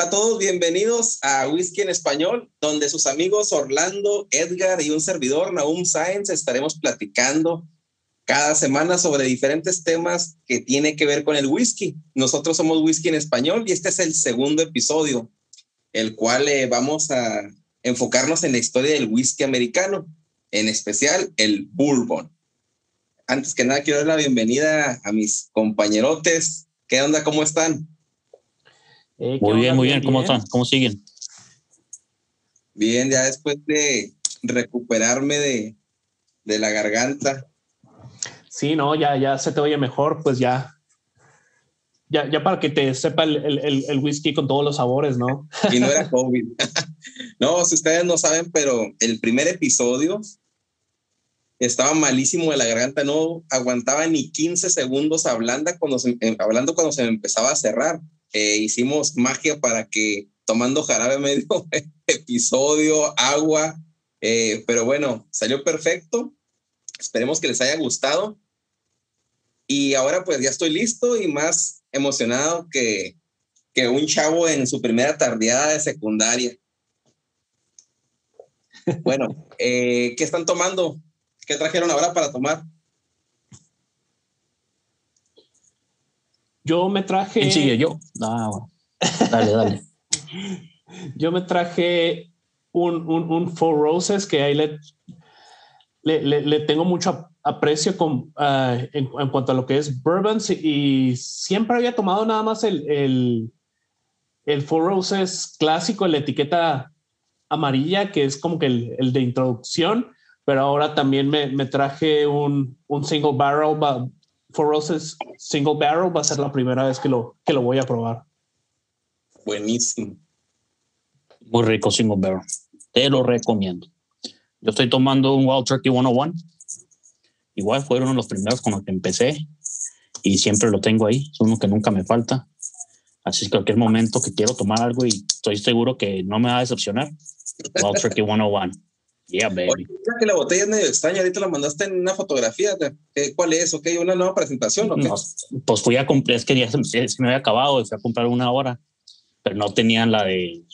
Hola a todos, bienvenidos a Whisky en Español, donde sus amigos Orlando, Edgar y un servidor, Naum Sáenz, estaremos platicando cada semana sobre diferentes temas que tiene que ver con el whisky. Nosotros somos Whisky en Español y este es el segundo episodio, el cual eh, vamos a enfocarnos en la historia del whisky americano, en especial el bourbon. Antes que nada, quiero dar la bienvenida a mis compañerotes. ¿Qué onda? ¿Cómo están? Eh, muy bien, muy bien. ¿Cómo están? ¿Cómo siguen? Bien, ya después de recuperarme de, de, la garganta. Sí, no, ya, ya se te oye mejor, pues ya. Ya, ya para que te sepa el, el, el whisky con todos los sabores, ¿no? Y no era COVID. no, si ustedes no saben, pero el primer episodio estaba malísimo de la garganta, no aguantaba ni 15 segundos hablando cuando se, hablando cuando se me empezaba a cerrar. Eh, hicimos magia para que tomando jarabe medio episodio, agua, eh, pero bueno, salió perfecto. Esperemos que les haya gustado. Y ahora pues ya estoy listo y más emocionado que, que un chavo en su primera tardeada de secundaria. Bueno, eh, ¿qué están tomando? ¿Qué trajeron ahora para tomar? Yo me traje. ¿Quién sigue yo? Ah, bueno. Dale, dale. yo me traje un, un, un, Four Roses que ahí le, le, le, tengo mucho aprecio con, uh, en, en, cuanto a lo que es bourbons y siempre había tomado nada más el, el, el Four Roses clásico, la etiqueta amarilla, que es como que el, el de introducción, pero ahora también me, me traje un, un single barrel Four Roses Single Barrel va a ser la primera vez que lo, que lo voy a probar. Buenísimo. Muy rico Single Barrel. Te lo recomiendo. Yo estoy tomando un Wild Turkey 101. Igual fueron los primeros con los que empecé y siempre lo tengo ahí. Es uno que nunca me falta. Así que cualquier momento que quiero tomar algo y estoy seguro que no me va a decepcionar. Wild Turkey 101. Yeah, baby. que la botella es medio extraña, ahorita la mandaste en una fotografía. ¿Cuál es? ¿Ok? ¿Una nueva presentación? ¿o qué? No, pues fui a comprar, es que ya se, se, me había acabado fui a comprar una hora, pero no tenían la de,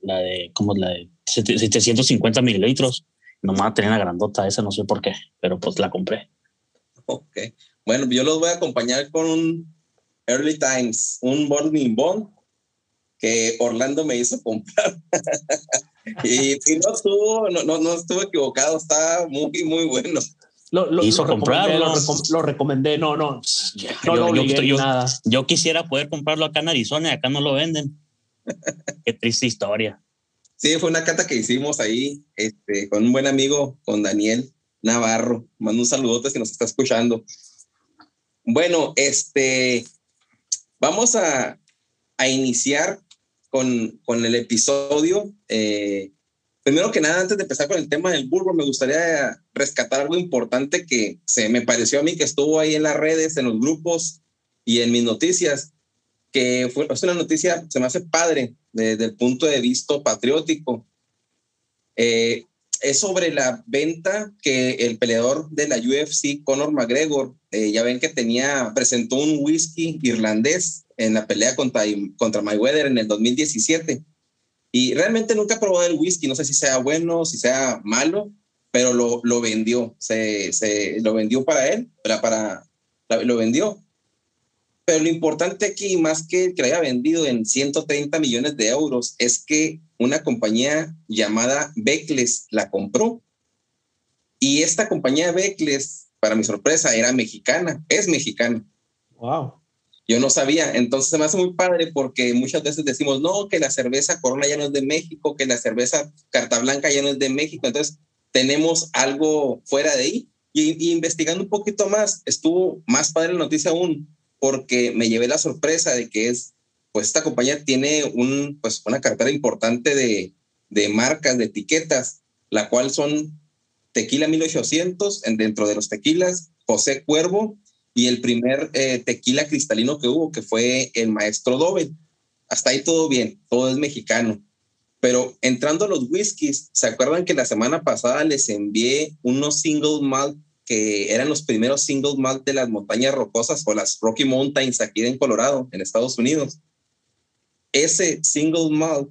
la de, ¿cómo es la de 750 mililitros? Nomás tenían la grandota esa, no sé por qué, pero pues la compré. Ok. Bueno, yo los voy a acompañar con un Early Times, un Morning Bond que Orlando me hizo comprar. y, y, no estuvo, no, no, no, estuvo equivocado, está muy, muy bueno. Lo, lo hizo lo comprarlo. Lo, recom lo, recomendé, no, no. No yo, lo yo, yo, nada. yo, quisiera poder comprarlo acá en Arizona y acá no lo venden. Qué triste historia. Sí, fue una cata que hicimos ahí este, con un buen amigo, con Daniel Navarro. Mando un saludote si nos está escuchando. Bueno, este, vamos a, a iniciar con, el episodio. Eh, primero que nada, antes de empezar con el tema del bourbon, me gustaría rescatar algo importante que se me pareció a mí que estuvo ahí en las redes, en los grupos y en mis noticias, que fue, es una noticia, se me hace padre desde el punto de vista patriótico. Eh, es sobre la venta que el peleador de la UFC, Conor McGregor, eh, ya ven que tenía, presentó un whisky irlandés en la pelea contra, contra Mayweather en el 2017. Y realmente nunca probó el whisky, no sé si sea bueno, si sea malo, pero lo, lo vendió, se, se, lo vendió para él, para, para, lo vendió. Pero lo importante aquí, más que que haya vendido en 130 millones de euros, es que una compañía llamada Beckless la compró. Y esta compañía Beckless, para mi sorpresa, era mexicana, es mexicana. Wow. Yo no sabía, entonces se me hace muy padre porque muchas veces decimos, no, que la cerveza Corona ya no es de México, que la cerveza Carta Blanca ya no es de México, entonces tenemos algo fuera de ahí. Y, investigando un poquito más, estuvo más padre la noticia aún, porque me llevé la sorpresa de que es, pues esta compañía tiene un, pues una cartera importante de, de marcas, de etiquetas, la cual son Tequila 1800, en, dentro de los tequilas, José Cuervo y el primer eh, tequila cristalino que hubo, que fue el Maestro Doble. Hasta ahí todo bien, todo es mexicano. Pero entrando a los whiskies, ¿se acuerdan que la semana pasada les envié unos single malt que eran los primeros single malt de las montañas rocosas o las Rocky Mountains aquí en Colorado, en Estados Unidos. Ese single malt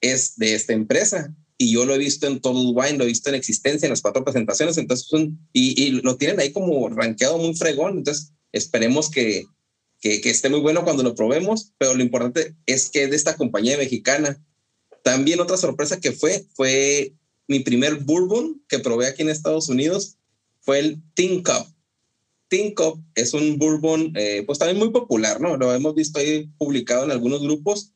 es de esta empresa y yo lo he visto en Total Wine, lo he visto en existencia en las cuatro presentaciones, entonces y, y, lo tienen ahí como rankeado muy fregón, entonces esperemos que, que, que, esté muy bueno cuando lo probemos, pero lo importante es que es de esta compañía mexicana. También otra sorpresa que fue, fue mi primer bourbon que probé aquí en Estados Unidos, fue el Tin Cup. Tin Cup es un bourbon, eh, pues también muy popular, ¿no? Lo hemos visto ahí publicado en algunos grupos,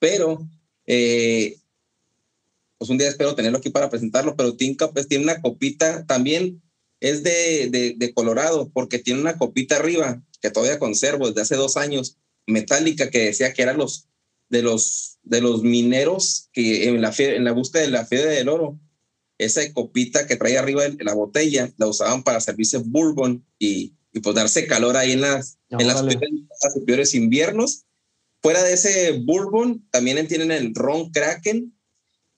pero eh, pues un día espero tenerlo aquí para presentarlo, pero Tin Cup pues, tiene una copita, también es de, de, de, Colorado, porque tiene una copita arriba que todavía conservo desde hace dos años, metálica, que decía que eran los de los, de los mineros que en la, en la búsqueda de la fiebre del oro esa copita que trae arriba de la botella, la usaban para servirse bourbon y, y pues darse calor ahí en las, en las peores, peores, inviernos. Fuera de ese bourbon, también tienen el ron Kraken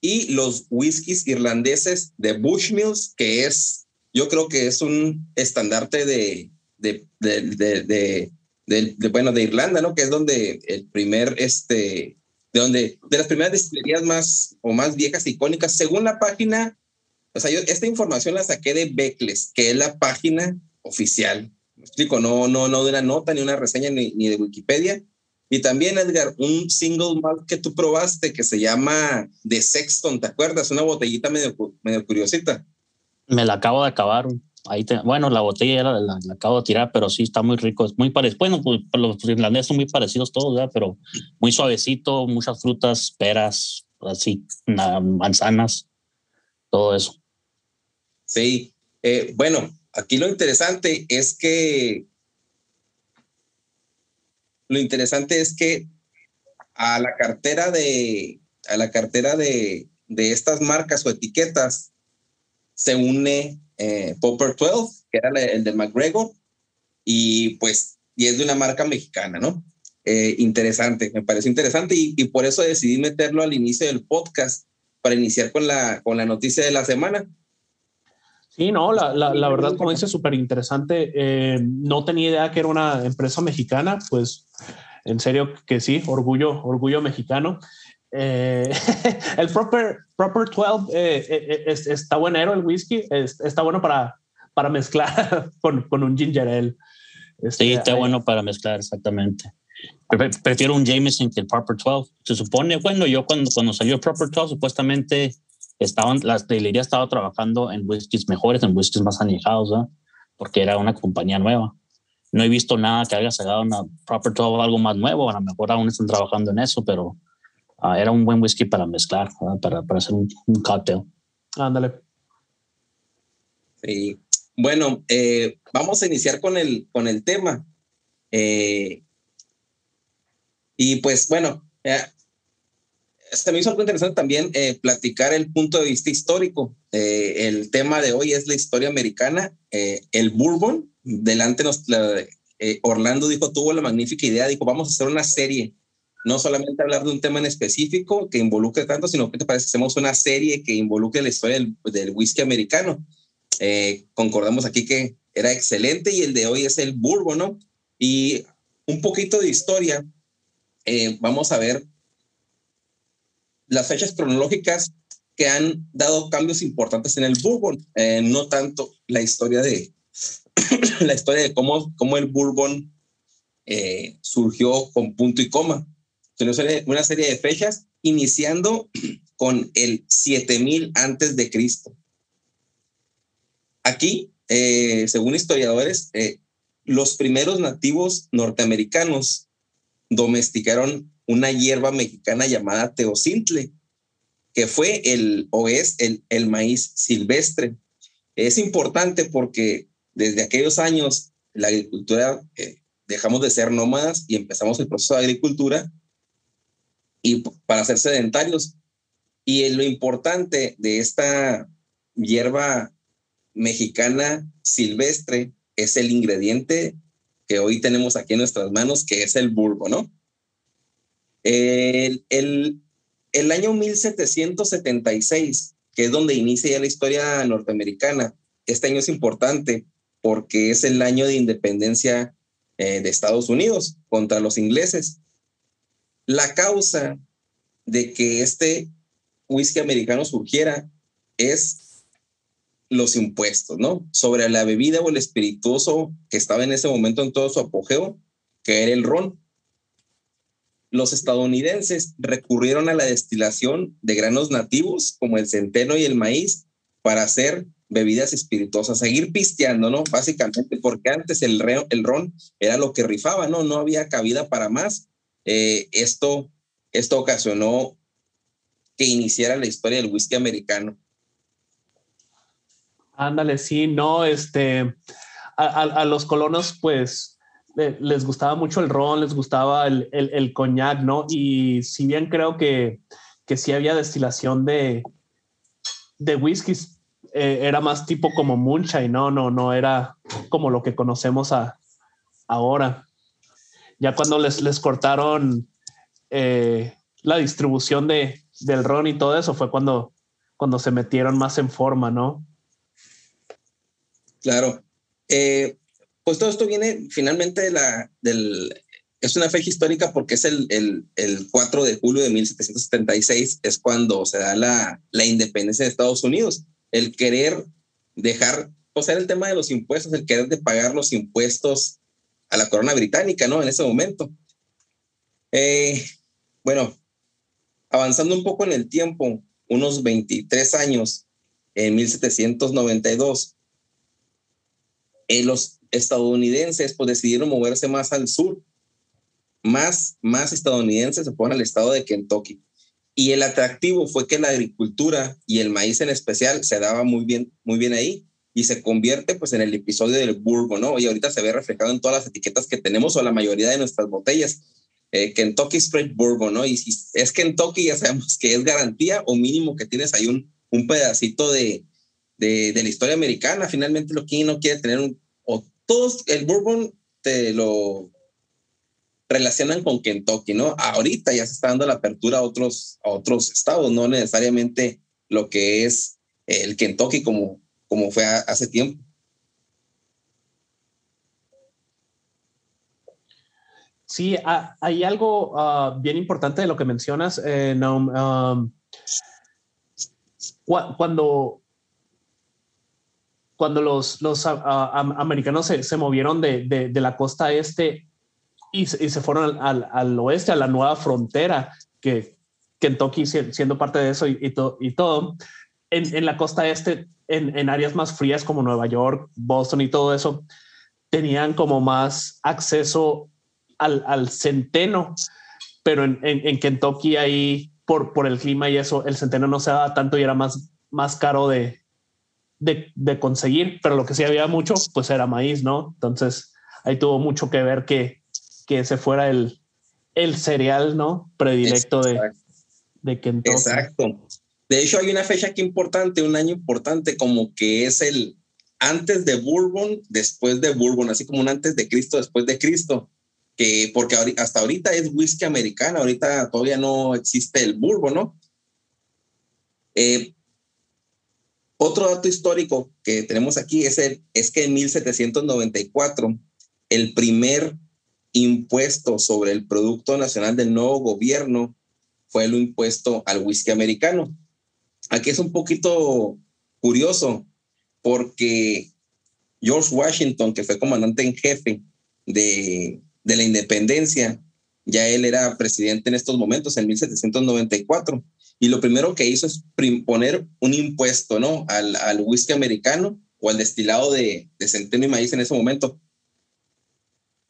y los whiskies irlandeses de Bushmills, que es, yo creo que es un estandarte de, de, de, de, bueno, de Irlanda, ¿no? Que es donde el primer, este, de donde, de las primeras destilerías más o más viejas icónicas, según la página o sea, yo esta información la saqué de Beckless, que es la página oficial. Me explico, no, no, no de una nota, ni una reseña, ni, ni de Wikipedia. Y también, Edgar, un single malt que tú probaste que se llama The Sexton, ¿te acuerdas? Una botellita medio, medio curiosita. Me la acabo de acabar. Ahí te, bueno, la botella la, la, la, acabo de tirar, pero sí está muy rico. Es muy parecido. Bueno, pues, los irlandeses son muy parecidos todos, ¿verdad? pero muy suavecito, muchas frutas, peras, así, manzanas, todo eso. Sí, eh, bueno, aquí lo interesante es que lo interesante es que a la cartera de a la cartera de, de estas marcas o etiquetas se une eh, Popper 12, que era el de McGregor, y pues, y es de una marca mexicana, ¿no? Eh, interesante, me parece interesante y, por eso decidí meterlo al inicio del podcast para iniciar con la, con la noticia de la semana. Sí, no, la, la, la verdad, como dice, súper interesante. Eh, no tenía idea que era una empresa mexicana, pues en serio que sí, orgullo, orgullo mexicano. Eh, el Proper, Proper 12 eh, eh, es, está buenero el whisky, es, está bueno para, para mezclar con, con un ginger ale. Este, sí, está bueno para mezclar, exactamente. Prefiero un Jameson que el Proper 12. Se supone, bueno, yo cuando, cuando salió el Proper 12, supuestamente estaban, la destilería estaba trabajando en whiskies mejores, en whiskies más añejados, ¿verdad? porque era una compañía nueva. No he visto nada que haya sacado una Proper 12 algo más nuevo, a lo mejor aún están trabajando en eso, pero uh, era un buen whisky para mezclar, para, para, hacer un, un cocktail. Ándale. Sí. Bueno, eh, vamos a iniciar con el, con el tema. Eh, y pues bueno, eh, se me hizo algo interesante también eh, platicar el punto de vista histórico. Eh, el tema de hoy es la historia americana, eh, el bourbon. Delante nos, la, eh, Orlando dijo, tuvo la magnífica idea, dijo, vamos a hacer una serie, no solamente hablar de un tema en específico que involucre tanto, sino que te parece que hacemos una serie que involucre la historia del, whisky americano. Eh, concordamos aquí que era excelente y el de hoy es el Bourbon, ¿no? Y un poquito de historia, eh, vamos a ver las fechas cronológicas que han dado cambios importantes en el Bourbon, no tanto la historia de, la historia de cómo, cómo el Bourbon eh, surgió con punto y coma. Tenemos una serie de fechas iniciando con el 7000 antes de Cristo. Aquí, eh, según historiadores, eh, los primeros nativos norteamericanos domesticaron una hierba mexicana llamada teocintle, que fue el o es el, el maíz silvestre. Es importante porque desde aquellos años, la agricultura, eh, dejamos de ser nómadas y empezamos el proceso de agricultura y para ser sedentarios. Y lo importante de esta hierba mexicana silvestre es el ingrediente que hoy tenemos aquí en nuestras manos, que es el bulbo, ¿no? El, el, el año 1776, que es donde inicia ya la historia norteamericana, este año es importante porque es el año de independencia eh, de Estados Unidos contra los ingleses. La causa de que este whisky americano surgiera es los impuestos, ¿no? Sobre la bebida o el espirituoso que estaba en ese momento en todo su apogeo, que era el ron. Los estadounidenses recurrieron a la destilación de granos nativos como el centeno y el maíz para hacer bebidas espirituosas, seguir pisteando, ¿no? Básicamente, porque antes el, el ron era lo que rifaba, ¿no? No había cabida para más. Eh, esto, esto ocasionó que iniciara la historia del whisky americano. Ándale, sí, no, este, a, los colonos, pues, les gustaba mucho el ron, les gustaba el, coñac, ¿no? Y si bien creo que, que sí había destilación de, de whiskies, eh, era más tipo como y no, no, no era como lo que conocemos a, ahora. Ya cuando les, les cortaron eh, la distribución de, del ron y todo eso fue cuando, cuando se metieron más en forma, ¿no? Claro. Eh, pues todo esto viene finalmente de la, del, es una fecha histórica porque es el, el, el, 4 de julio de 1776, es cuando se da la, la independencia de Estados Unidos el querer dejar, o sea, el tema de los impuestos, el querer de pagar los impuestos a la corona británica, ¿no? En ese momento. Eh, bueno, avanzando un poco en el tiempo, unos 23 años, en 1792, eh, los estadounidenses pues decidieron moverse más al sur, más, más estadounidenses se fueron al estado de Kentucky. Y el atractivo fue que la agricultura y el maíz en especial se daba muy bien, muy bien ahí y se convierte pues en el episodio del Bourbon, ¿no? Y ahorita se ve reflejado en todas las etiquetas que tenemos o la mayoría de nuestras botellas. Eh, Kentucky Straight Bourbon, ¿no? Y si es Kentucky, ya sabemos que es garantía o mínimo que tienes ahí un, un pedacito de, de, de la historia americana. Finalmente, lo que no quiere tener un, o todos, el Bourbon te lo relacionan con Kentucky, ¿no? Ahorita ya se está dando la apertura a otros, a otros estados, no necesariamente lo que es el Kentucky como, como fue hace tiempo. Sí, hay algo ah, bien importante de lo que mencionas, eh, um, cuando, cuando los, los ah, ah, americanos se, se movieron de, de, la costa este y, se fueron al, al, oeste, a la nueva frontera, que Kentucky siendo parte de eso y, y, y todo. En, en, la costa este, en, en, áreas más frías como Nueva York, Boston y todo eso, tenían como más acceso al, al centeno, pero en, en, Kentucky ahí, por, por el clima y eso, el centeno no se daba tanto y era más, más caro de, de, de conseguir, pero lo que sí había mucho, pues era maíz, ¿no? Entonces ahí tuvo mucho que ver que, que ese fuera el, el cereal, ¿no? Predilecto de, de Kentucky. Exacto. De hecho, hay una fecha aquí importante, un año importante, como que es el antes de Bourbon, después de Bourbon, así como un antes de Cristo, después de Cristo, que porque hasta ahorita es whisky americano, ahorita todavía no existe el Bourbon, ¿no? Eh, otro dato histórico que tenemos aquí es, el, es que en 1794 el primer impuesto sobre el Producto Nacional del nuevo gobierno fue el impuesto al whisky americano. Aquí es un poquito curioso porque George Washington, que fue comandante en jefe de, de la independencia, ya él era presidente en estos momentos, en 1794, y lo primero que hizo es poner un impuesto, ¿no? Al, al whisky americano o al destilado de, de centeno y maíz en ese momento.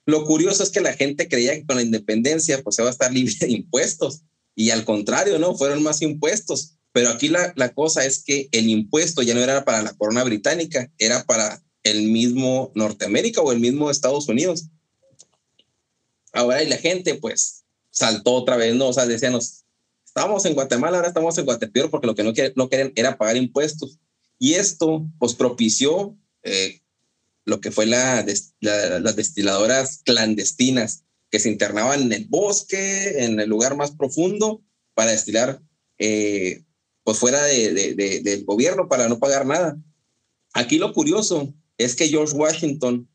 Lo curioso es que la gente creía que con la independencia pues se va a estar libre de impuestos y al contrario, ¿no? Fueron más impuestos. Pero aquí la, la cosa es que el impuesto ya no era para la corona británica, era para el mismo Norteamérica o el mismo Estados Unidos. Ahora y la gente pues saltó otra vez, ¿no? O sea, decíamos, estábamos en Guatemala, ahora estamos en Guatepeor porque lo que no, no querían era pagar impuestos. Y esto pues propició eh, lo que fue la, las destiladoras clandestinas que se internaban en el bosque, en el lugar más profundo, para destilar eh, pues fuera de, del gobierno para no pagar nada. Aquí lo curioso es que George Washington,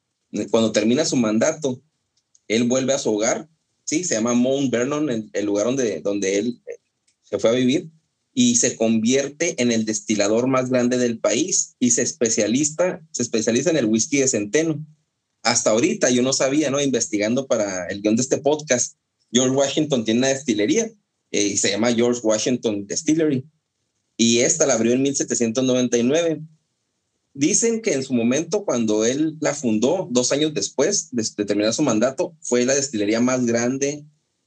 cuando termina su mandato, él vuelve a su hogar, sí, se llama Mount Vernon, el, el lugar donde, donde él eh, se fue a vivir, y se convierte en el destilador más grande del país y se especializa, se especializa en el whisky de centeno. Hasta ahorita yo no sabía, ¿no? Investigando para el guion de este podcast, George Washington tiene una destilería eh, y se llama George Washington Distillery. Y esta la abrió en 1799. Dicen que en su momento, cuando él la fundó, dos años después de, terminar su mandato, fue la destilería más grande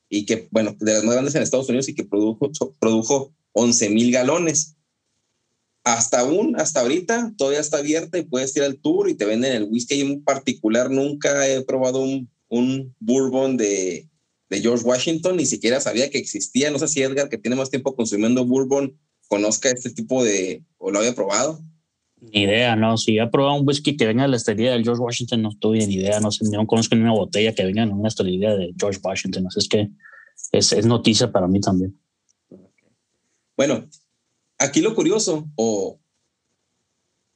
y que, bueno, de las más grandes en Estados Unidos y que produjo, produjo 11 mil galones. Hasta aún, hasta ahorita, todavía está abierta y puedes ir al tour y te venden el whisky. Y en particular, nunca he probado un, un bourbon de, de George Washington, ni siquiera sabía que existía. No sé si Edgar, que tiene más tiempo consumiendo bourbon, conozca este tipo de, o lo había probado. Ni idea, no. Si he probado un whisky que venga de la esterilidad de George Washington, no tuve ni idea. No sé, no conozco ni una botella que venga en una esterilidad de George Washington. Así es que es, es noticia para mí también. Bueno, aquí lo curioso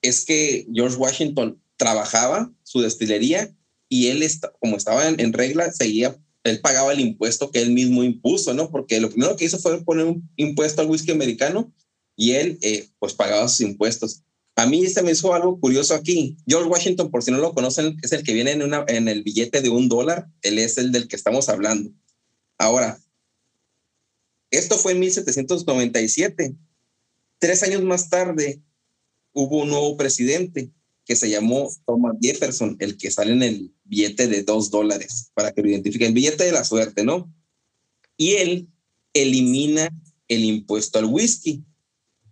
es que George Washington trabajaba su destilería y él, como estaba en, regla, seguía, él pagaba el impuesto que él mismo impuso, ¿no? Porque lo primero que hizo fue poner un impuesto al whisky americano y él, eh, pues, pagaba sus impuestos. A mí se me hizo algo curioso aquí. George Washington, por si no lo conocen, es el que viene en, una, en el billete de un dólar. Él es el del que estamos hablando. Ahora, esto fue en 1797. Tres años más tarde hubo un nuevo presidente que se llamó Thomas Jefferson, el que sale en el billete de dos dólares, para que lo identifiquen, el billete de la suerte, ¿no? Y él elimina el impuesto al whisky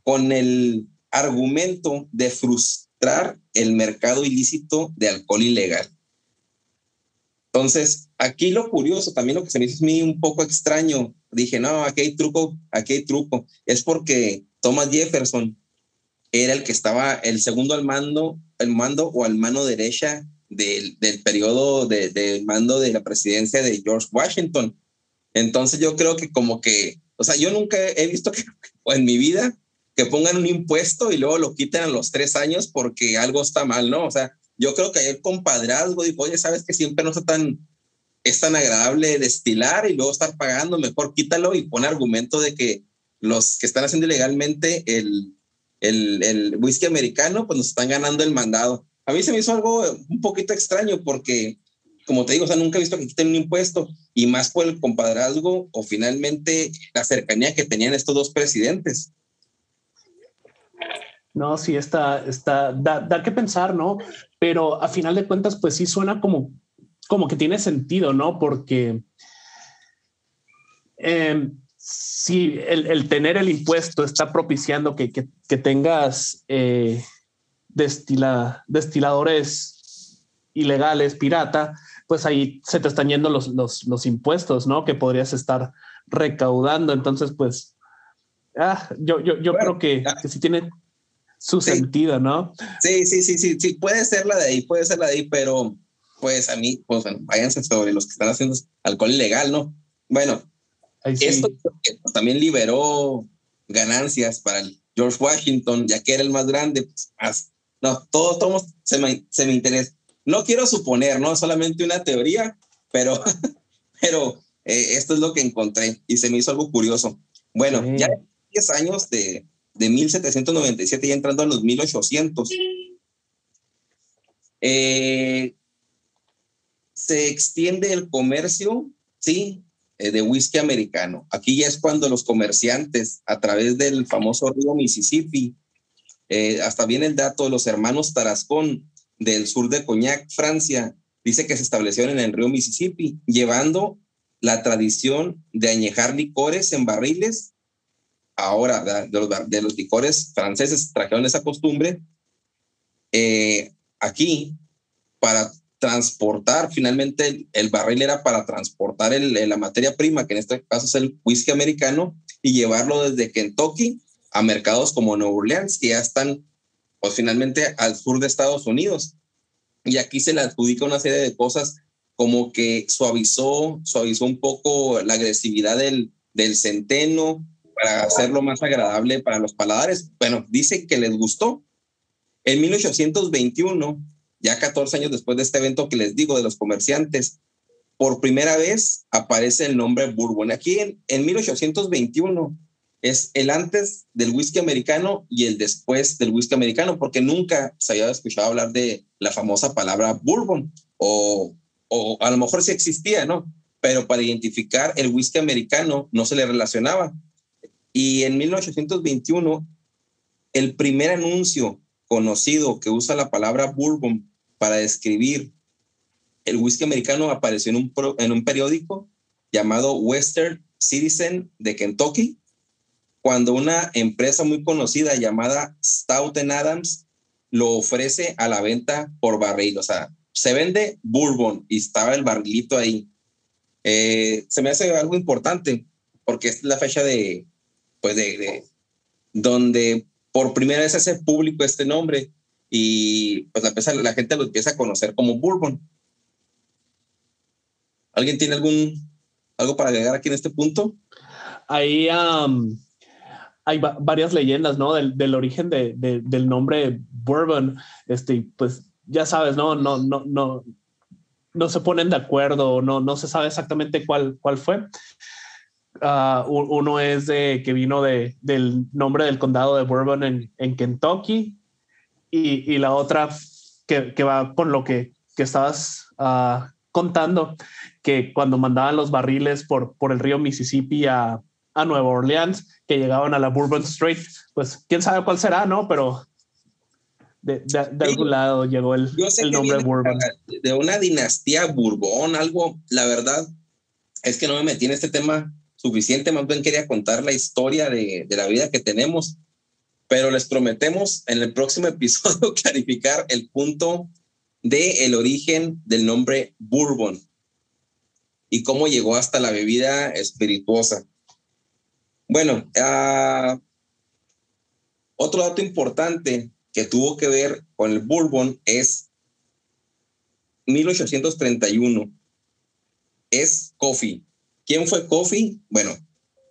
con el argumento de frustrar el mercado ilícito de alcohol ilegal. Entonces, aquí lo curioso, también lo que se me hizo a un poco extraño, dije, no, aquí hay truco, aquí hay truco, es porque Thomas Jefferson era el que estaba el segundo al mando, el mando o al mano derecha del, del periodo de, del mando de la presidencia de George Washington. Entonces yo creo que como que, o sea, yo nunca he visto que en mi vida que pongan un impuesto y luego lo quiten a los tres años porque algo está mal, ¿no? O sea, yo creo que hay el compadrazgo dijo, oye, sabes que siempre no está tan, es tan agradable destilar y luego estar pagando, mejor quítalo y pone argumento de que los que están haciendo ilegalmente el, el, el whisky americano, pues nos están ganando el mandado. A mí se me hizo algo un poquito extraño porque, como te digo, o sea, nunca he visto que quiten un impuesto y más por el compadrazgo o finalmente la cercanía que tenían estos dos presidentes. No, sí, está, está, da, da que pensar, ¿no? Pero a final de cuentas, pues sí suena como, como que tiene sentido, ¿no? Porque eh, si el, el, tener el impuesto está propiciando que, que, que tengas eh, destila, destiladores ilegales, pirata, pues ahí se te están yendo los, los, los impuestos, ¿no? Que podrías estar recaudando. Entonces, pues, ah, yo, yo, yo bueno, creo que, que sí tiene su sentido, ¿no? Sí, sí, sí, sí, sí, puede ser la de ahí, puede ser la de ahí, pero pues a mí, pues váyanse sobre los que están haciendo alcohol ilegal, ¿no? Bueno, esto también liberó ganancias para el George Washington, ya que era el más grande, pues No, todos, todos se me, se me interesa. No quiero suponer, ¿no? Solamente una teoría, pero, pero eh, esto es lo que encontré y se me hizo algo curioso. Bueno, ya 10 años de, de 1797 ya entrando a los 1800. Eh, se extiende el comercio, sí, eh, de whisky americano. Aquí ya es cuando los comerciantes, a través del famoso río Mississippi, eh, hasta viene el dato de los hermanos Tarascón del sur de Cognac, Francia, dice que se establecieron en el río Mississippi, llevando la tradición de añejar licores en barriles. Ahora, de los, de los licores franceses trajeron esa costumbre eh, aquí para transportar, finalmente el, barril era para transportar la materia prima, que en este caso es el whisky americano, y llevarlo desde Kentucky a mercados como Nueva Orleans, que ya están pues finalmente al sur de Estados Unidos. Y aquí se le adjudica una serie de cosas como que suavizó, suavizó un poco la agresividad del, del centeno para hacerlo más agradable para los paladares. Bueno, dice que les gustó. En 1821 ya 14 años después de este evento que les digo de los comerciantes, por primera vez aparece el nombre Bourbon. Aquí en, en 1821 es el antes del whisky americano y el después del whisky americano, porque nunca se había escuchado hablar de la famosa palabra Bourbon, o, o a lo mejor sí existía, ¿no? Pero para identificar el whisky americano no se le relacionaba. Y en 1821, el primer anuncio conocido que usa la palabra Bourbon para describir el whisky americano apareció en un, en un periódico llamado Western Citizen de Kentucky, cuando una empresa muy conocida llamada Stout Adams lo ofrece a la venta por barril. O sea, se vende bourbon y estaba el barrilito ahí. Eh, se me hace algo importante porque es la fecha de, pues de, de, donde por primera vez hace público este nombre y pues la, la gente lo empieza a conocer como Bourbon. ¿Alguien tiene algún algo para agregar aquí en este punto? Ahí hay varias leyendas, ¿no? Del, del origen de, del nombre Bourbon. Este, pues ya sabes, ¿no? No, no, no, no se ponen de acuerdo, no, no se sabe exactamente cuál, cuál fue. Ah, uno es de que vino de, del nombre del condado de Bourbon en, en Kentucky, y, la otra que, va con lo que, estabas ah, contando, que cuando mandaban los barriles por, por el río Mississippi a, a Nueva Orleans, que llegaban a la Bourbon Street, pues quién sabe cuál será, ¿no? Pero de, de, algún lado llegó el, el nombre Bourbon. De una dinastía Bourbon, algo, la verdad es que no me metí en este tema suficiente, más bien quería contar la historia de, de la vida que tenemos pero les prometemos en el próximo episodio clarificar el punto de el origen del nombre Bourbon y cómo llegó hasta la bebida espirituosa. Bueno, uh, otro dato importante que tuvo que ver con el Bourbon es 1831. Es Coffee. ¿Quién fue Coffee? Bueno,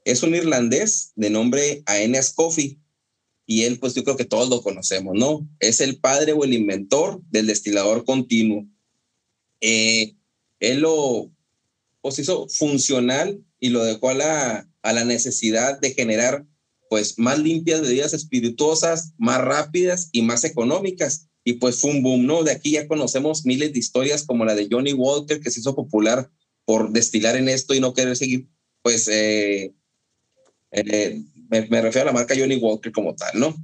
es un irlandés de nombre Aeneas Coffee y él, pues yo creo que todos lo conocemos, ¿no? Es el padre o el inventor del destilador continuo. Eh, él lo pues, hizo funcional y lo dejó a la, a la necesidad de generar pues más limpias bebidas espirituosas, más rápidas y más económicas. Y pues fue un boom, ¿no? De aquí ya conocemos miles de historias como la de Johnny Walker, que se hizo popular por destilar en esto y no querer seguir, pues, eh, eh, me, refiero a la marca Johnny Walker como tal, ¿no?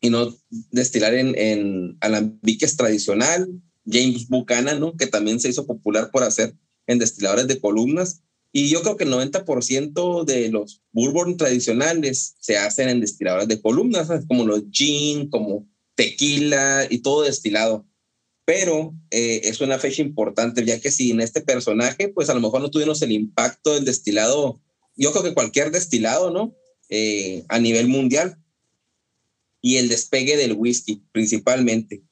Y no destilar en, en alambiques tradicional, James Buchanan, ¿no? Que también se hizo popular por hacer en destiladores de columnas. Y yo creo que el 90% de los bourbon tradicionales se hacen en destiladores de columnas, como los gin, como tequila y todo destilado. Pero eh, es una fecha importante, ya que si en este personaje, pues a lo mejor no tuvimos el impacto del destilado, yo creo que cualquier destilado, ¿no? Eh, a nivel mundial. y el despegue del whisky principalmente.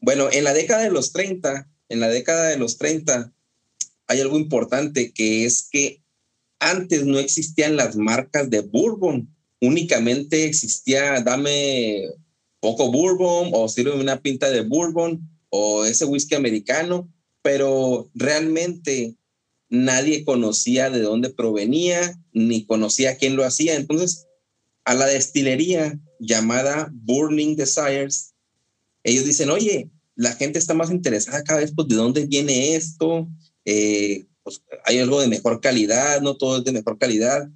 Bueno, en la década de los 30, en la década de los 30, hay algo importante que es que antes no existían las marcas de bourbon, únicamente existía dame poco bourbon o sirve una pinta de bourbon o ese whisky americano, pero realmente nadie conocía de dónde provenía ni conocía quién lo hacía. Entonces, a la destilería llamada Burning Desires, ellos dicen, oye, la gente está más interesada cada vez, pues, de dónde viene esto, eh, pues, hay algo de mejor calidad, no todo es de mejor calidad,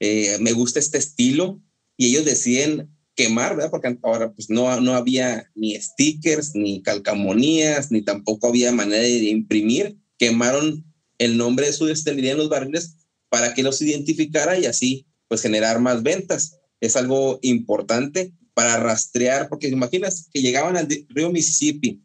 eh, me gusta este estilo, y ellos deciden quemar, ¿verdad? Porque ahora pues no, no había ni stickers, ni calcamonías, ni tampoco había manera de imprimir, quemaron el nombre de su destilería en los barriles para que los identificara y así pues generar más ventas. Es algo importante para rastrear, porque imaginas que llegaban al río Mississippi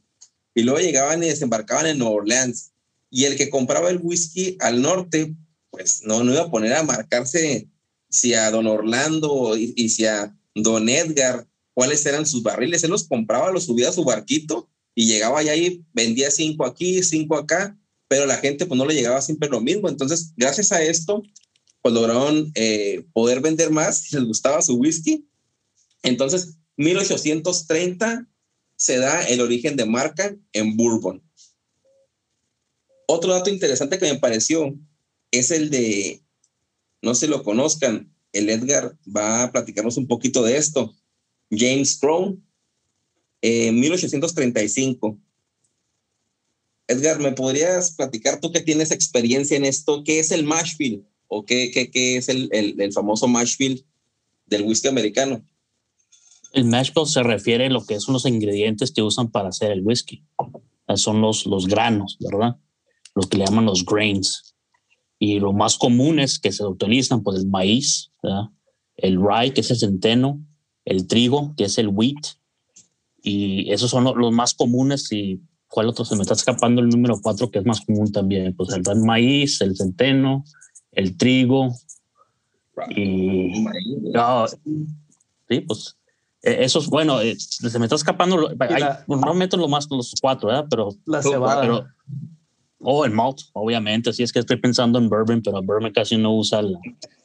y luego llegaban y desembarcaban en Nueva Orleans y el que compraba el whisky al norte, pues no, no iba a poner a marcarse si a don Orlando y, y si a don Edgar cuáles eran sus barriles. Él los compraba, los subía a su barquito y llegaba allá y vendía cinco aquí, cinco acá pero la gente pues no le llegaba siempre lo mismo. Entonces, gracias a esto, pues lograron eh, poder vender más, si les gustaba su whisky. Entonces, 1830 se da el origen de marca en Bourbon. Otro dato interesante que me pareció es el de, no se lo conozcan, el Edgar va a platicarnos un poquito de esto. James Crown, en 1835, Edgar, ¿me podrías platicar tú que tienes experiencia en esto? ¿Qué es el mash bill? ¿O qué, qué, qué es el, el, el, famoso mash bill del whisky americano? El mash bill se refiere a lo que son los ingredientes que usan para hacer el whisky. Son los, los granos, ¿verdad? Los que le llaman los grains. Y lo más comunes que se utilizan, pues el maíz, ¿verdad? el rye, que es el centeno, el trigo, que es el wheat. Y esos son los más comunes y ¿Cuál otro? Se me está escapando el número cuatro, que es más común también. Pues el maíz, el centeno, el trigo. Y. sí, pues. E, eso es bueno. Eh, se me está escapando. Hay, normalmente lo más los cuatro, ¿verdad? Pero. La cebada. Pero, oh, el malt, obviamente. Sí, es que estoy pensando en bourbon, pero bourbon casi no usa la,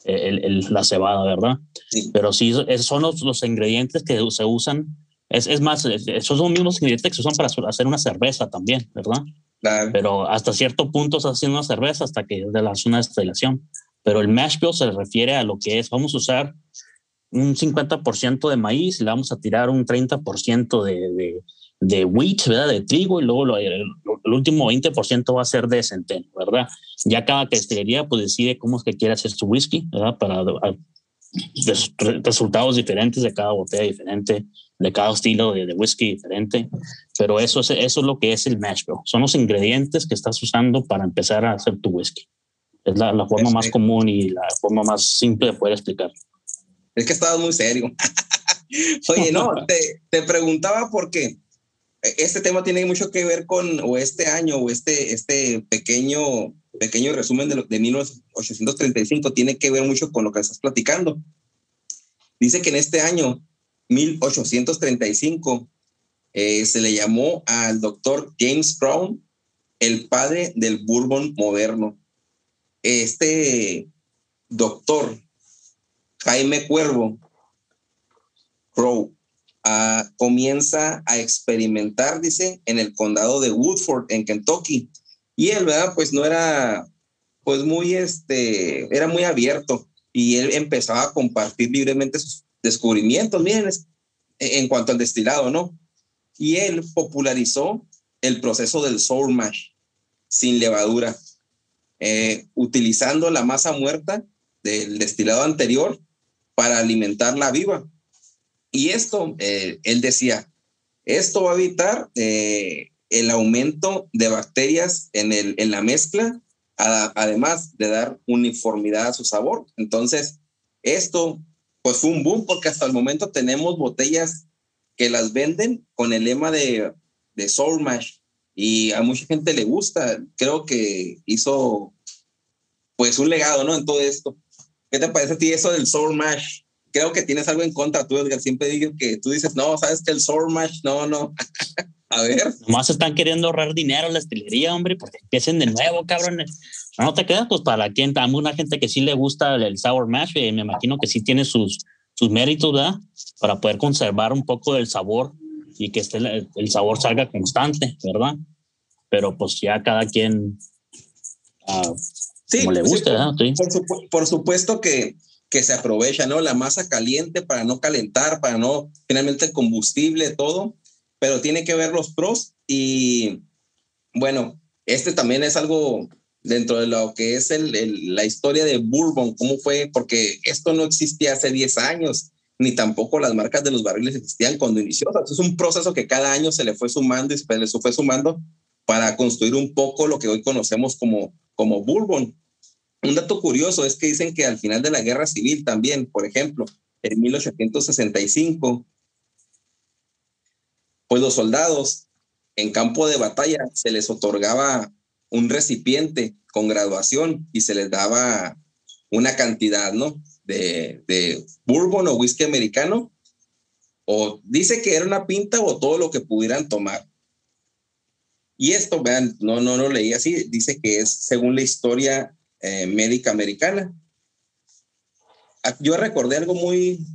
el, el, la cebada, ¿verdad? Sí. Pero sí, esos son los, los ingredientes que se usan es, es más, esos son los mismos ingredientes que se usan para hacer una cerveza también, ¿verdad? Claro. Pero hasta cierto punto se haciendo una cerveza hasta que de la zona de destilación. Pero el mash bill se refiere a lo que es, vamos a usar un 50% de maíz y le vamos a tirar un 30% de, de, de wheat, ¿verdad? De trigo y luego lo, el, último 20% va a ser de centeno, ¿verdad? Ya cada destilería pues decide cómo es que quiere hacer su whisky, ¿verdad? Para resultados diferentes de cada botella diferente, de cada estilo de, de whisky diferente. Pero eso es, eso es lo que es el mash bill. Son los ingredientes que estás usando para empezar a hacer tu whisky. Es la, la forma más común y la forma más simple de poder explicar. Es que estabas muy serio. Oye, no, te, te preguntaba por qué este tema tiene mucho que ver con, o este año, o este, este pequeño pequeño resumen de, lo, de 1835 tiene que ver mucho con lo que estás platicando. Dice que en este año, 1835, eh, se le llamó al doctor James Crown el padre del bourbon moderno. Este doctor, Jaime Cuervo, Crow, comienza a experimentar, dice, en el condado de Woodford, en Kentucky, y él, ¿verdad? Pues no era, pues muy, este, era muy abierto y él empezaba a compartir libremente sus descubrimientos, miren, en cuanto al destilado, ¿no? Y él popularizó el proceso del sour mash sin levadura, eh, utilizando la masa muerta del destilado anterior para alimentarla viva. Y esto, eh, él decía, esto va a evitar eh, el aumento de bacterias en, el, en la mezcla, además de dar uniformidad a su sabor. Entonces, esto pues fue un boom porque hasta el momento tenemos botellas que las venden con el lema de, de Sour Mash y a mucha gente le gusta. Creo que hizo pues un legado, ¿no? En todo esto. ¿Qué te parece a ti eso del Sour Mash? Creo que tienes algo en contra tú, Edgar. Siempre digo que tú dices, no, sabes que el Sour Mash, no, no. a ver. Nomás están queriendo ahorrar dinero la estilería, hombre, porque empiecen de nuevo, cabrones. No te quedas, pues para quien, a una gente que sí le gusta el, Sour Mash, eh, me imagino que sí tiene sus, sus méritos, ¿verdad? Para poder conservar un poco del sabor y que este, el sabor salga constante, ¿verdad? Pero pues ya cada quien uh, sí, como le guste, ¿verdad? Sí. Por, por, supuesto que, que se aprovecha, ¿no? La masa caliente para no calentar, para no, finalmente el combustible, todo, pero tiene que ver los pros y bueno, este también es algo dentro de lo que es el, la historia de Bourbon, cómo fue, porque esto no existía hace 10 años, ni tampoco las marcas de los barriles existían cuando inició. es un proceso que cada año se le fue sumando y se le fue sumando para construir un poco lo que hoy conocemos como, como Bourbon. Un dato curioso es que dicen que al final de la guerra civil también, por ejemplo, en 1865, pues los soldados en campo de batalla se les otorgaba un recipiente con graduación y se les daba una cantidad, ¿no? De, bourbon o whisky americano. O dice que era una pinta o todo lo que pudieran tomar. Y esto, vean, no, no lo leí así, dice que es según la historia eh, médica americana. Ah, yo recordé algo muy,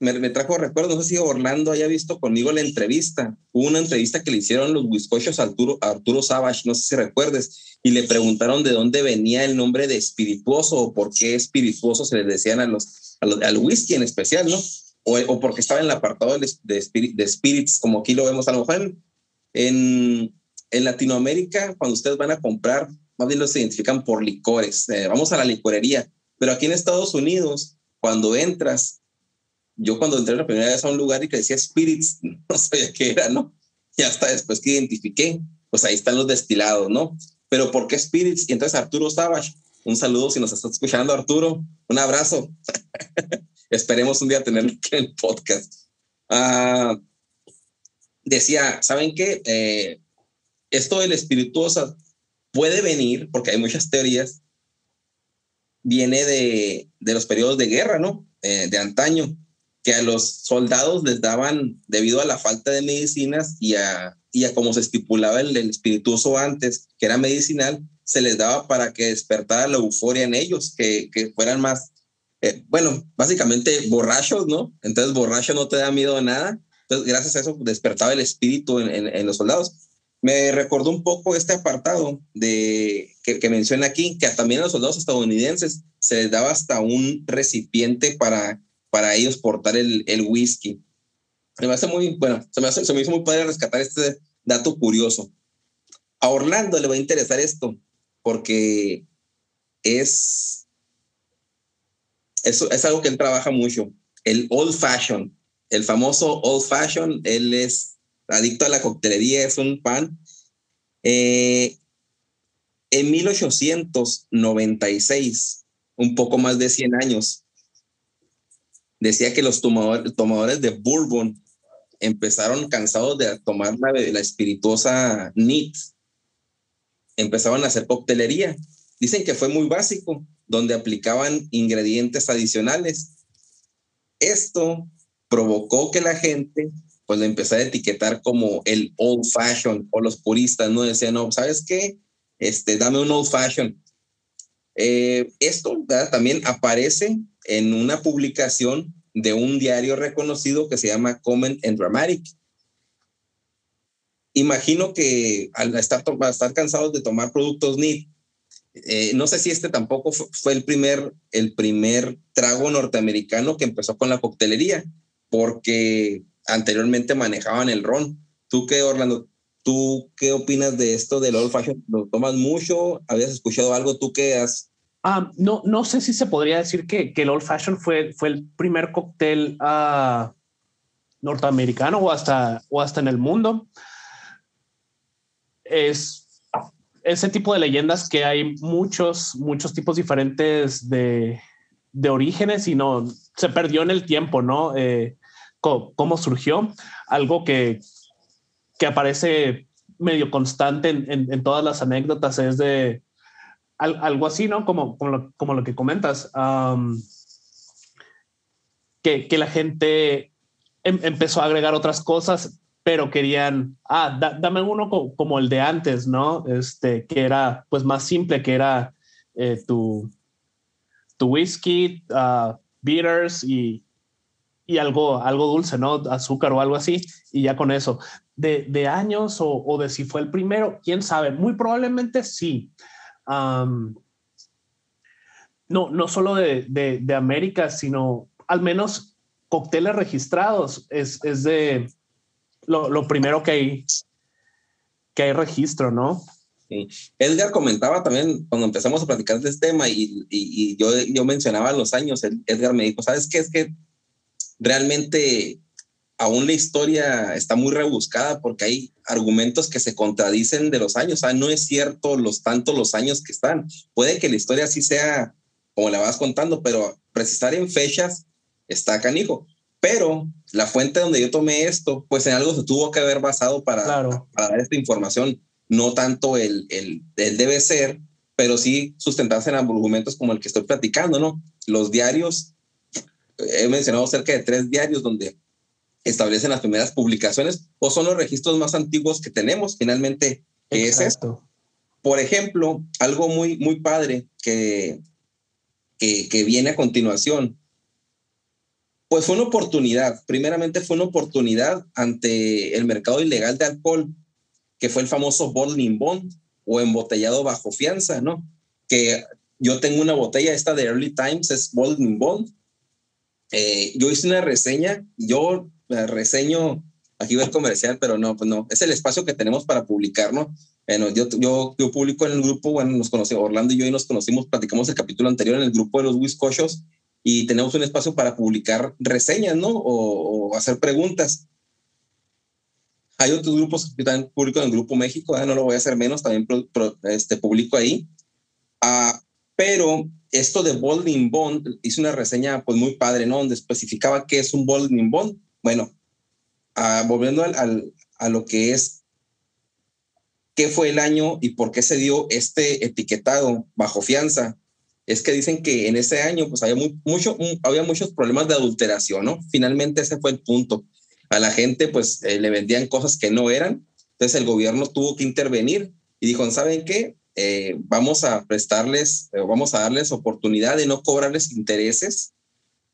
me, trajo recuerdo, no sé si Orlando haya visto conmigo la entrevista. Una entrevista que le hicieron los Wiscochos a Arturo, Arturo Savage, no sé si recuerdes, y le preguntaron de dónde venía el nombre de espirituoso o por qué espirituoso se les decían a los, al whisky en especial, ¿no? O, o porque estaba en el apartado de, de, de, spirits, como aquí lo vemos a lo mejor en, en, Latinoamérica, cuando ustedes van a comprar, más bien los identifican por licores. Eh, vamos a la licorería, pero aquí en Estados Unidos, cuando entras, yo cuando entré la primera vez a un lugar y que decía Spirits, no sabía qué era, ¿no? Y hasta después que identifiqué, pues ahí están los destilados, ¿no? Pero ¿por qué Spirits? Y entonces Arturo Savage, un saludo si nos estás escuchando, Arturo, un abrazo. Esperemos un día tenerlo en el podcast. Ah, decía, ¿saben qué? Eh, esto del espirituosa puede venir, porque hay muchas teorías, viene de, de los periodos de guerra, ¿no? Eh, de antaño que a los soldados les daban, debido a la falta de medicinas y a, y a como se estipulaba el, espirituoso antes, que era medicinal, se les daba para que despertara la euforia en ellos, que, que fueran más, eh, bueno, básicamente borrachos, ¿no? Entonces borracho no te da miedo a nada. Entonces, gracias a eso despertaba el espíritu en, en, los soldados. Me recordó un poco este apartado de que, que menciona aquí, que también a los soldados estadounidenses se les daba hasta un recipiente para para ellos portar el, whisky. Se me hace muy, bueno, se me, hace, se me hizo muy padre rescatar este dato curioso. A Orlando le va a interesar esto porque es, eso es algo que él trabaja mucho. El old fashion, el famoso old fashion, él es adicto a la coctelería, es un pan. Eh, en 1896, un poco más de 100 años, decía que los tomadores, de bourbon empezaron cansados de tomar la, la espirituosa NIT, empezaban a hacer coctelería. Dicen que fue muy básico, donde aplicaban ingredientes adicionales. Esto provocó que la gente pues le empezara a etiquetar como el old fashion o los puristas, ¿no? Decían, no, ¿sabes qué? Este, dame un old fashion. Eh, esto también aparece en una publicación de un diario reconocido que se llama Comment and Dramatic. Imagino que al estar, estar cansados de tomar productos NIT, eh, no sé si este tampoco fue, el, primer, el primer trago norteamericano que empezó con la coctelería, porque anteriormente manejaban el ron. ¿Tú qué, Orlando? ¿Tú qué opinas de esto del old fashion? ¿Lo tomas mucho? ¿Habías escuchado algo? ¿Tú qué has Ah, no, no sé si se podría decir que, el Old Fashion fue, fue el primer cóctel uh, norteamericano o hasta, o hasta en el mundo. Es ese tipo de leyendas que hay muchos, muchos tipos diferentes de, de orígenes y no se perdió en el tiempo, ¿no? Eh, cómo, surgió, algo que, que aparece medio constante en, en todas las anécdotas es de algo así, ¿no? Como, como, lo, que comentas. que, que la gente em, empezó a agregar otras cosas, pero querían, ah, dame uno como el de antes, ¿no? Este, que era pues más simple, que era eh, tu, tu whisky, uh, bitters y, y algo, algo dulce, ¿no? Azúcar o algo así, y ya con eso. De, de años o, o, de si fue el primero, quién sabe, muy probablemente sí. Um, no, no solo de, de, de, América, sino al menos cócteles registrados es, es de lo, lo, primero que hay, que hay registro, ¿no? Sí. Edgar comentaba también cuando empezamos a platicar de este tema y, y, y yo, yo mencionaba los años, Edgar me dijo, ¿sabes qué? Es que realmente aún la historia está muy rebuscada porque hay argumentos que se contradicen de los años. O sea, no es cierto los tantos los años que están. Puede que la historia sí sea como la vas contando, pero precisar en fechas está canijo. Pero la fuente donde yo tomé esto, pues en algo se tuvo que haber basado para, claro. para dar esta información. No tanto el, el, el debe ser, pero sí sustentarse en argumentos como el que estoy platicando, ¿no? Los diarios he mencionado cerca de tres diarios donde establecen las primeras publicaciones o son los registros más antiguos que tenemos finalmente que es esto. Por ejemplo, algo muy, muy padre que, que, que viene a continuación, pues fue una oportunidad, primeramente fue una oportunidad ante el mercado ilegal de alcohol, que fue el famoso bottling bond o embotellado bajo fianza, ¿no? Que yo tengo una botella, esta de Early Times es bottling bond, eh, yo hice una reseña, yo la reseño aquí ver comercial, pero no, pues no, es el espacio que tenemos para publicar, ¿no? Bueno, yo, yo, yo publico en el grupo, bueno, nos conocimos, Orlando y yo y nos conocimos, platicamos el capítulo anterior en el grupo de los Wiscochos y tenemos un espacio para publicar reseñas, ¿no? O, o hacer preguntas. Hay otros grupos que también publico en el Grupo México, ¿eh? no lo voy a hacer menos, también pro, pro, este, publico ahí. Uh, pero esto de Bolding Bond, hice una reseña pues muy padre, ¿no? Donde especificaba qué es un Bolding Bond. Bueno, uh, volviendo al, a lo que es qué fue el año y por qué se dio este etiquetado bajo fianza, es que dicen que en ese año pues había, mucho, había muchos problemas de adulteración, ¿no? Finalmente ese fue el punto. A la gente pues eh, le vendían cosas que no eran, entonces el gobierno tuvo que intervenir y dijo, ¿saben qué? Eh, vamos a prestarles, eh, vamos a darles oportunidad de no cobrarles intereses,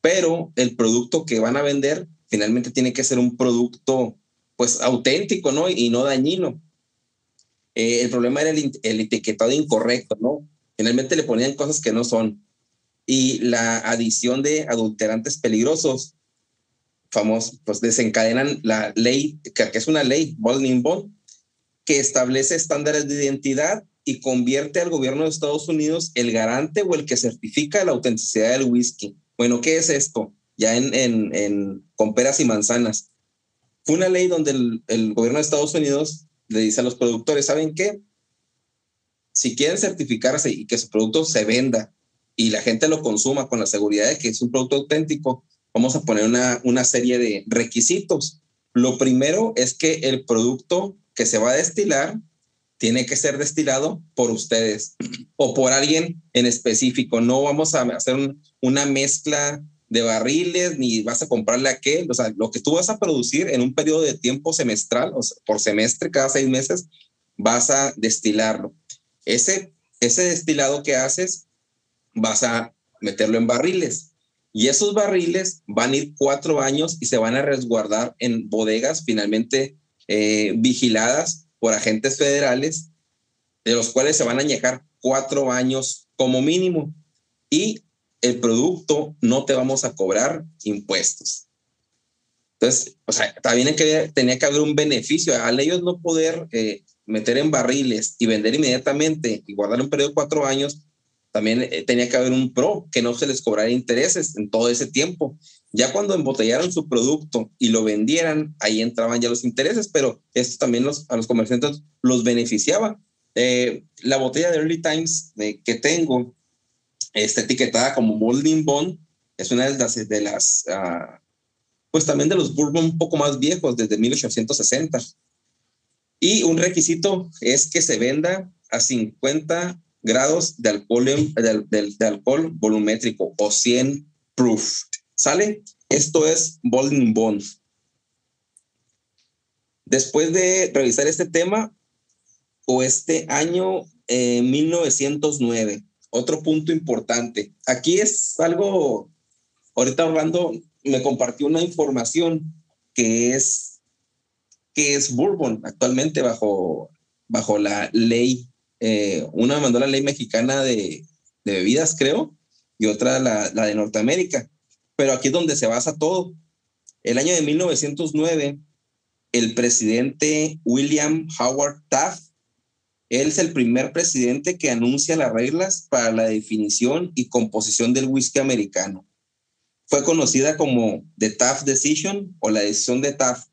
pero el producto que van a vender finalmente tiene que ser un producto pues auténtico, ¿no? Y no dañino. Eh, el problema era el, el, etiquetado incorrecto, ¿no? Finalmente le ponían cosas que no son. Y la adición de adulterantes peligrosos, famosos, pues desencadenan la ley, que es una ley, Bond, que establece estándares de identidad y convierte al gobierno de Estados Unidos el garante o el que certifica la autenticidad del whisky. Bueno, ¿qué es esto? Ya en, en, con peras y manzanas. Fue una ley donde el, el, gobierno de Estados Unidos le dice a los productores, ¿saben qué? Si quieren certificarse y que su producto se venda y la gente lo consuma con la seguridad de que es un producto auténtico, vamos a poner una, una serie de requisitos. Lo primero es que el producto que se va a destilar tiene que ser destilado por ustedes o por alguien en específico. No vamos a hacer un, una mezcla de barriles ni vas a comprarle a aquel. O sea, lo que tú vas a producir en un periodo de tiempo semestral, o por semestre, cada seis meses, vas a destilarlo. Ese, ese destilado que haces, vas a meterlo en barriles. Y esos barriles van a ir cuatro años y se van a resguardar en bodegas finalmente eh, vigiladas por agentes federales, de los cuales se van a añejar cuatro años como mínimo. Y el producto no te vamos a cobrar impuestos. Entonces, o sea, también tenía que haber un beneficio. Al ellos no poder eh, meter en barriles y vender inmediatamente y guardar un periodo de cuatro años, también eh, tenía que haber un pro que no se les cobrara intereses en todo ese tiempo. Ya cuando embotellaron su producto y lo vendieran, ahí entraban ya los intereses, pero esto también los, a los comerciantes los beneficiaba. Eh, la botella de Early Times de, que tengo está etiquetada como Molding Bond, es una de las, de las uh, pues también de los bourbon un poco más viejos, desde 1860. Y un requisito es que se venda a 50 grados de alcohol, de, de, de alcohol volumétrico o 100 proof. ¿Sale? Esto es Bowling Bond. Después de revisar este tema, o este año 1909, eh, otro punto importante. Aquí es algo, ahorita Orlando me compartió una información que es, que es Bourbon actualmente bajo, bajo la ley. Eh, una mandó la ley mexicana de, de bebidas, creo, y otra la, la de Norteamérica. Pero aquí es donde se basa todo. El año de 1909, el presidente William Howard Taft, él es el primer presidente que anuncia las reglas para la definición y composición del whisky americano. Fue conocida como The Taft Decision o la decisión de Taft.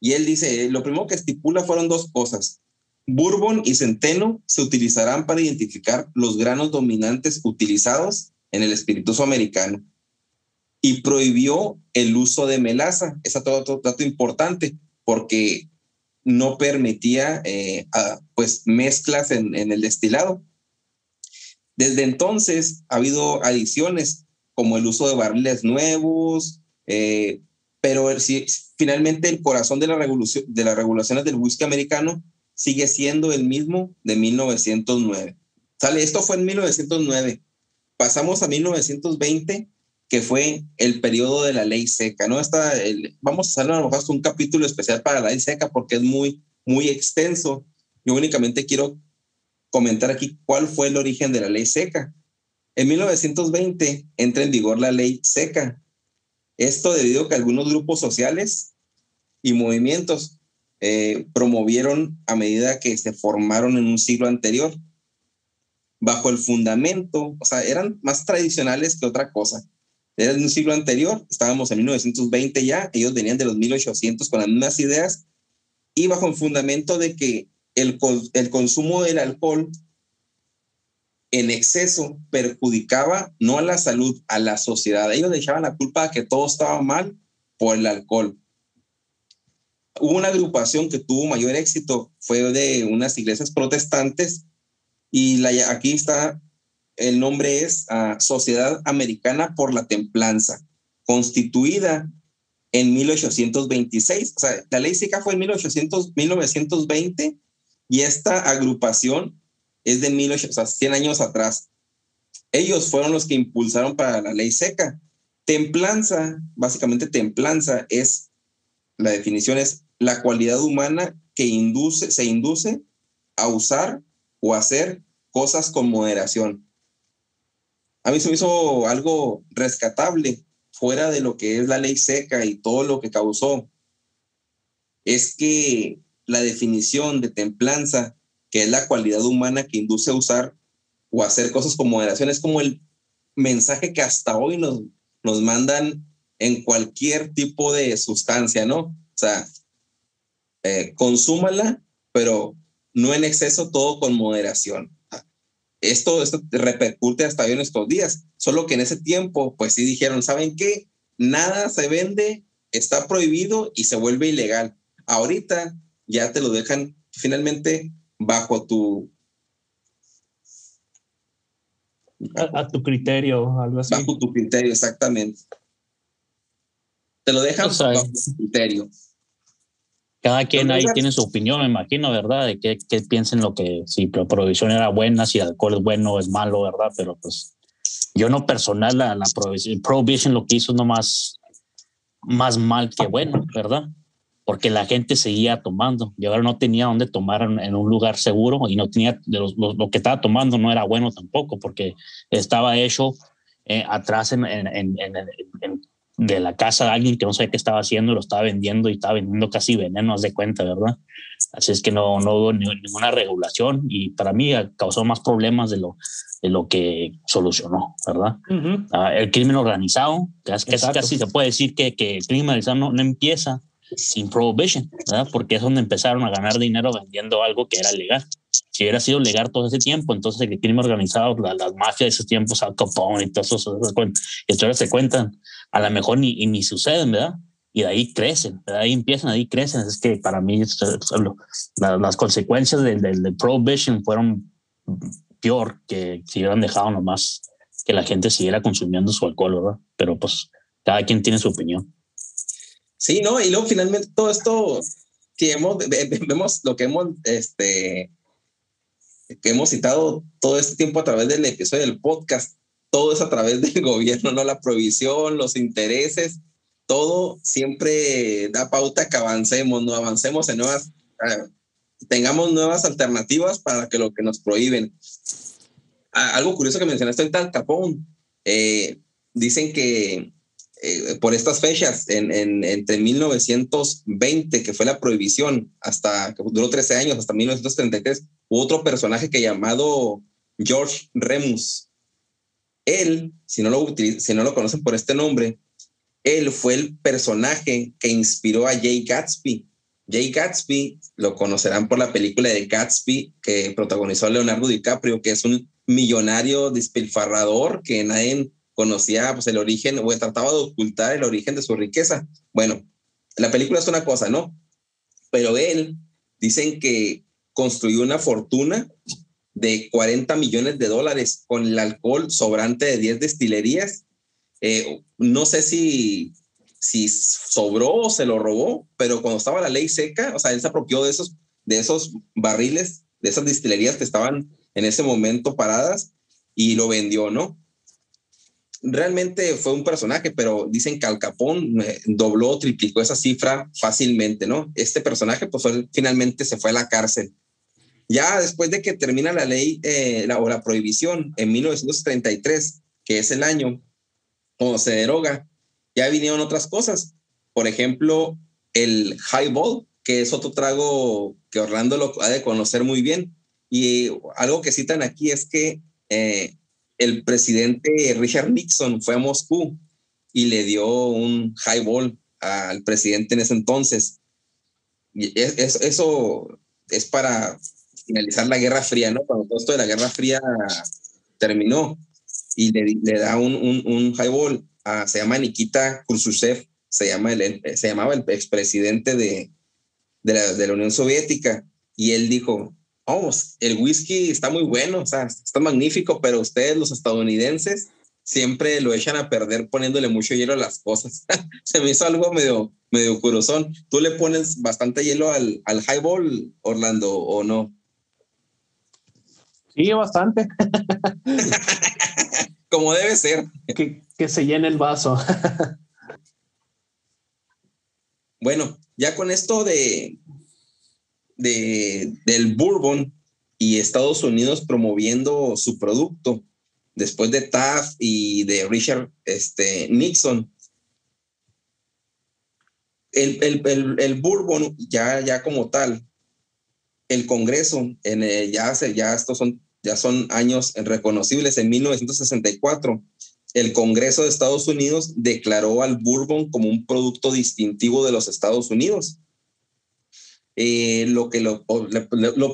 Y él dice, lo primero que estipula fueron dos cosas. Bourbon y centeno se utilizarán para identificar los granos dominantes utilizados en el espirituoso americano y prohibió el uso de melaza. Es otro dato importante porque no permitía eh, pues mezclas en, el destilado. Desde entonces ha habido adiciones como el uso de barriles nuevos, eh, pero si, finalmente el corazón de la, revolución, de las regulaciones del whisky americano sigue siendo el mismo de 1909. Sale, esto fue en 1909. Pasamos a 1920 que fue el periodo de la ley seca, ¿no? Está el, vamos a hacer a un capítulo especial para la ley seca porque es muy, muy extenso. Yo únicamente quiero comentar aquí cuál fue el origen de la ley seca. En 1920 entra en vigor la ley seca. Esto debido a que algunos grupos sociales y movimientos eh, promovieron a medida que se formaron en un siglo anterior, bajo el fundamento, o sea, eran más tradicionales que otra cosa era de un siglo anterior, estábamos en 1920 ya, ellos venían de los 1800 con las mismas ideas y bajo el fundamento de que el, el consumo del alcohol en exceso perjudicaba no a la salud, a la sociedad. Ellos dejaban la culpa de que todo estaba mal por el alcohol. Hubo una agrupación que tuvo mayor éxito, fue de unas iglesias protestantes y aquí está el nombre es ah, Sociedad Americana por la Templanza, constituida en 1826. O sea, la ley seca fue en 1800, 1920 y esta agrupación es de 1800, o sea, 100 años atrás. Ellos fueron los que impulsaron para la ley seca. Templanza, básicamente templanza es, la definición es la cualidad humana que induce, se induce a usar o hacer cosas con moderación a mí se me hizo algo rescatable fuera de lo que es la ley seca y todo lo que causó. Es que la definición de templanza, que es la cualidad humana que induce a usar o hacer cosas con moderación, es como el mensaje que hasta hoy nos, nos mandan en cualquier tipo de sustancia, ¿no? O sea, eh, consúmala, pero no en exceso, todo con moderación esto, esto repercute hasta hoy en estos días. Solo que en ese tiempo, pues sí dijeron, ¿saben qué? Nada se vende, está prohibido y se vuelve ilegal. Ahorita ya te lo dejan finalmente bajo tu... A, tu criterio, algo así. Bajo tu criterio, exactamente. Te lo dejan bajo tu criterio. Cada quien ahí tiene su opinión, me imagino, ¿verdad? De qué, qué piensen lo que, si la prohibición era buena, si el alcohol es bueno o es malo, ¿verdad? Pero pues yo no personal, la, la prohibición, lo que hizo no más, más mal que bueno, ¿verdad? Porque la gente seguía tomando y ahora no tenía dónde tomar en, un lugar seguro y no tenía, de lo que estaba tomando no era bueno tampoco porque estaba hecho eh, atrás en, en, en, de la casa de alguien que no sabía qué estaba haciendo, lo estaba vendiendo y estaba vendiendo casi veneno, de cuenta, ¿verdad? Así es que no, no hubo ninguna regulación y para mí causó más problemas de lo, de lo que solucionó, ¿verdad? Ah, el crimen organizado, casi, casi, se puede decir que, que el crimen organizado no, no empieza sin prohibition, ¿verdad? Porque es donde empezaron a ganar dinero vendiendo algo que era legal. Si hubiera sido legal todo ese tiempo, entonces el crimen organizado, las mafias de esos tiempos, Al Capone y todas esas historias se cuentan, a lo mejor ni, ni suceden, ¿verdad? Y de ahí crecen, de ahí empiezan, de ahí crecen. Es que para mí las consecuencias del, del, prohibition fueron peor que si hubieran dejado nomás que la gente siguiera consumiendo su alcohol, ¿verdad? Pero pues cada quien tiene su opinión. Sí, ¿no? Y luego finalmente todo esto, si hemos, vemos lo que hemos, este, que hemos citado todo este tiempo a través del episodio del podcast, todo es a través del gobierno, ¿no? La provisión, los intereses, todo siempre da pauta que avancemos, no avancemos en nuevas, tengamos nuevas alternativas para que lo que nos prohíben. Ah, algo curioso que mencionaste en Al Capón, eh, dicen que eh, por estas fechas, en, en, entre 1920, que fue la prohibición, hasta que duró 13 años, hasta 1933, hubo otro personaje que llamado George Remus. Él, si no lo, conocen por este nombre, él fue el personaje que inspiró a Jay Gatsby. Jay Gatsby lo conocerán por la película de Gatsby que protagonizó Leonardo DiCaprio, que es un millonario despilfarrador que nadie conocía pues, el origen o trataba de ocultar el origen de su riqueza. Bueno, la película es una cosa, ¿no? Pero él dicen que construyó una fortuna de 40 millones de dólares con el alcohol sobrante de 10 destilerías eh, no sé si, si sobró o se lo robó, pero cuando estaba la ley seca, o sea, él se apropió de esos, de esos barriles, de esas destilerías que estaban en ese momento paradas y lo vendió, ¿no? Realmente fue un personaje, pero dicen que Al Capón eh, dobló, triplicó esa cifra fácilmente, ¿no? Este personaje, pues finalmente se fue a la cárcel. Ya después de que termina la ley eh, la, o la prohibición en 1933, que es el año cuando se deroga, ya vinieron otras cosas. Por ejemplo, el highball, que es otro trago que Orlando lo ha de conocer muy bien. Y algo que citan aquí es que eh, el presidente Richard Nixon fue a Moscú y le dio un highball al presidente en ese entonces. Y eso es para finalizar la Guerra Fría, ¿no? Cuando todo esto de la Guerra Fría terminó y le, da un, un, highball, a, se llama Nikita Khrushchev, se, llama el, se llamaba el expresidente de, de, la, de la Unión Soviética, y él dijo, vamos, el whisky está muy bueno, o sea, está magnífico, pero ustedes los estadounidenses siempre lo echan a perder poniéndole mucho hielo a las cosas. Se me hizo algo medio, medio curosón. ¿Tú le pones bastante hielo al, al highball, Orlando, o no? Sí, bastante. Como debe ser. Que, se llene el vaso. bueno, ya con esto de, de, del bourbon y Estados Unidos promoviendo su producto después de Taft y de Richard este, Nixon. El, el, el, bourbon ya, ya como tal, el Congreso, en, ya, hace, ya estos son ya son años reconocibles. En 1964, el Congreso de Estados Unidos declaró al bourbon como un producto distintivo de los Estados Unidos. Eh, lo que lo,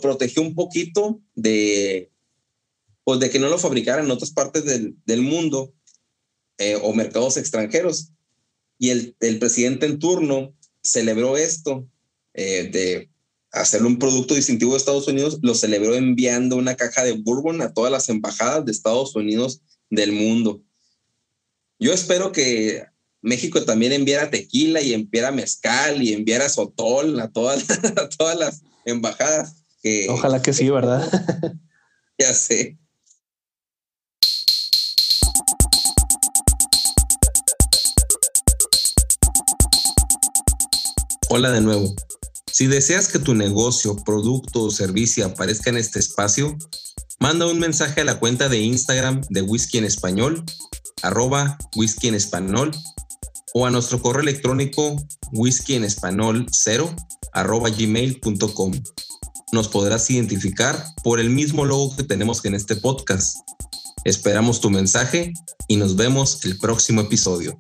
protegió un poquito de, pues de que no lo fabricaran en otras partes del, mundo eh, o mercados extranjeros. Y el, el, presidente en turno celebró esto eh, de hacer un producto distintivo de Estados Unidos, lo celebró enviando una caja de bourbon a todas las embajadas de Estados Unidos del mundo. Yo espero que México también enviara tequila y enviara mezcal y enviara sotol a todas, todas las embajadas. Ojalá que sí, ¿verdad? ya sé. Hola de nuevo. Si deseas que tu negocio, producto o servicio aparezca en este espacio, manda un mensaje a la cuenta de Instagram de Whisky en Español, arroba whisky en español, o a nuestro correo electrónico whisky en español 0 arroba gmail.com. Nos podrás identificar por el mismo logo que tenemos en este podcast. Esperamos tu mensaje y nos vemos el próximo episodio.